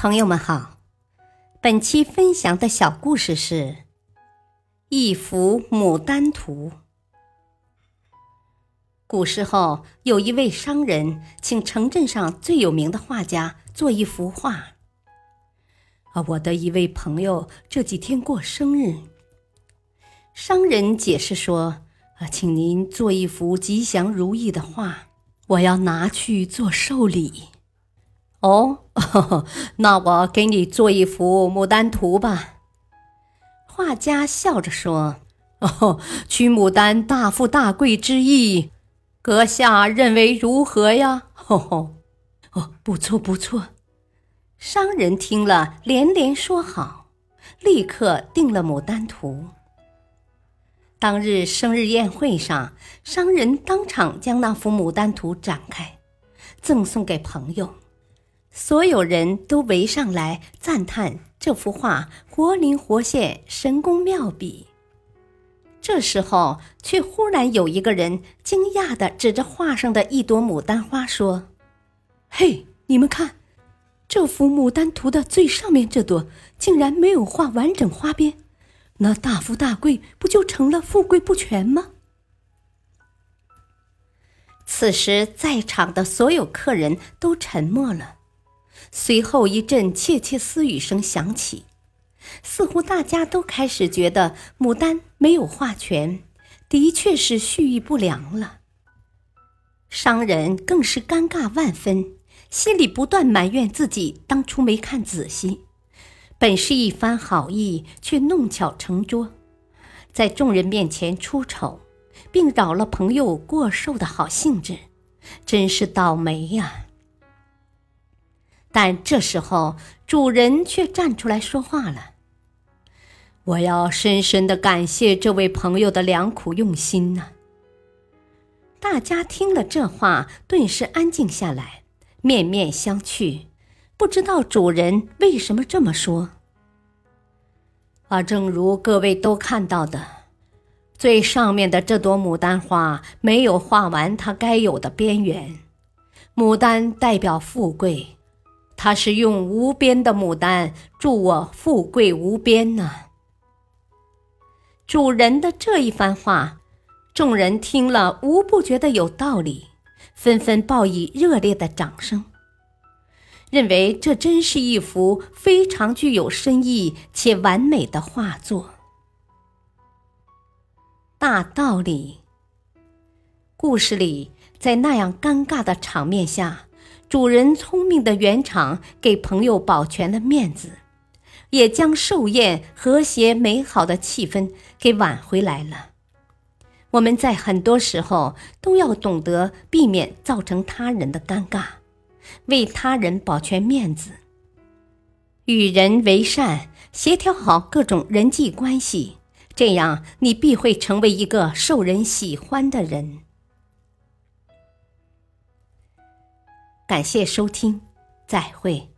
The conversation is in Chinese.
朋友们好，本期分享的小故事是《一幅牡丹图》。古时候，有一位商人请城镇上最有名的画家做一幅画。啊，我的一位朋友这几天过生日，商人解释说：“啊，请您做一幅吉祥如意的画，我要拿去做寿礼。”哦，那我给你做一幅牡丹图吧。画家笑着说：“哦，取牡丹大富大贵之意，阁下认为如何呀？”吼吼，哦，不错不错。商人听了连连说好，立刻定了牡丹图。当日生日宴会上，商人当场将那幅牡丹图展开，赠送给朋友。所有人都围上来赞叹这幅画活灵活现、神工妙笔。这时候，却忽然有一个人惊讶地指着画上的一朵牡丹花说：“嘿，你们看，这幅牡丹图的最上面这朵竟然没有画完整花边，那大富大贵不就成了富贵不全吗？”此时，在场的所有客人都沉默了。随后一阵窃窃私语声响起，似乎大家都开始觉得牡丹没有画全，的确是蓄意不良了。商人更是尴尬万分，心里不断埋怨自己当初没看仔细，本是一番好意，却弄巧成拙，在众人面前出丑，并扰了朋友过寿的好兴致，真是倒霉呀！但这时候，主人却站出来说话了：“我要深深的感谢这位朋友的良苦用心呐。”大家听了这话，顿时安静下来，面面相觑，不知道主人为什么这么说。而，正如各位都看到的，最上面的这朵牡丹花没有画完它该有的边缘，牡丹代表富贵。他是用无边的牡丹祝我富贵无边呢。主人的这一番话，众人听了无不觉得有道理，纷纷报以热烈的掌声，认为这真是一幅非常具有深意且完美的画作。大道理。故事里，在那样尴尬的场面下。主人聪明的圆场给朋友保全了面子，也将寿宴和谐美好的气氛给挽回来了。我们在很多时候都要懂得避免造成他人的尴尬，为他人保全面子，与人为善，协调好各种人际关系，这样你必会成为一个受人喜欢的人。感谢收听，再会。